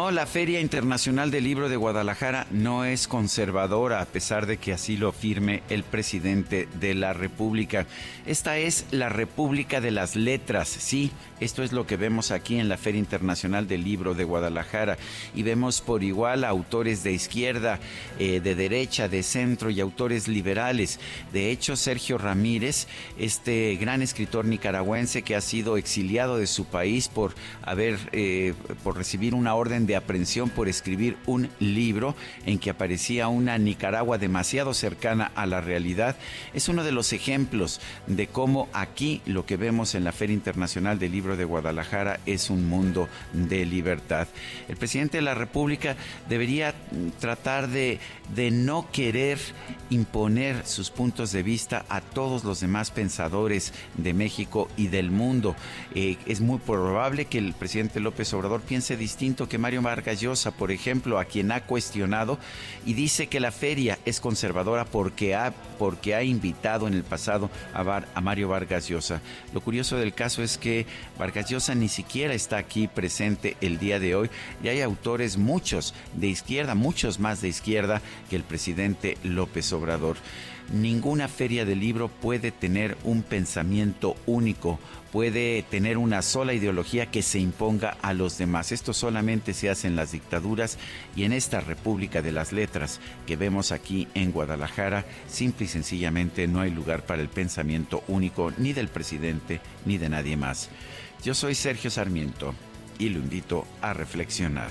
No, la Feria Internacional del Libro de Guadalajara no es conservadora, a pesar de que así lo afirme el presidente de la República. Esta es la República de las Letras, sí, esto es lo que vemos aquí en la Feria Internacional del Libro de Guadalajara. Y vemos por igual a autores de izquierda, eh, de derecha, de centro y autores liberales. De hecho, Sergio Ramírez, este gran escritor nicaragüense que ha sido exiliado de su país por haber, eh, por recibir una orden de aprehensión por escribir un libro en que aparecía una Nicaragua demasiado cercana a la realidad, es uno de los ejemplos de cómo aquí lo que vemos en la Feria Internacional del Libro de Guadalajara es un mundo de libertad. El presidente de la República debería tratar de, de no querer imponer sus puntos de vista a todos los demás pensadores de México y del mundo. Eh, es muy probable que el presidente López Obrador piense distinto que Mario Vargas Llosa, por ejemplo, a quien ha cuestionado y dice que la feria es conservadora porque ha, porque ha invitado en el pasado a, a Mario Vargas Llosa. Lo curioso del caso es que Vargas Llosa ni siquiera está aquí presente el día de hoy y hay autores muchos de izquierda, muchos más de izquierda que el presidente López Obrador. Ninguna feria de libro puede tener un pensamiento único, puede tener una sola ideología que se imponga a los demás. Esto solamente se hace en las dictaduras y en esta República de las Letras que vemos aquí en Guadalajara, simple y sencillamente no hay lugar para el pensamiento único ni del presidente ni de nadie más. Yo soy Sergio Sarmiento y lo invito a reflexionar.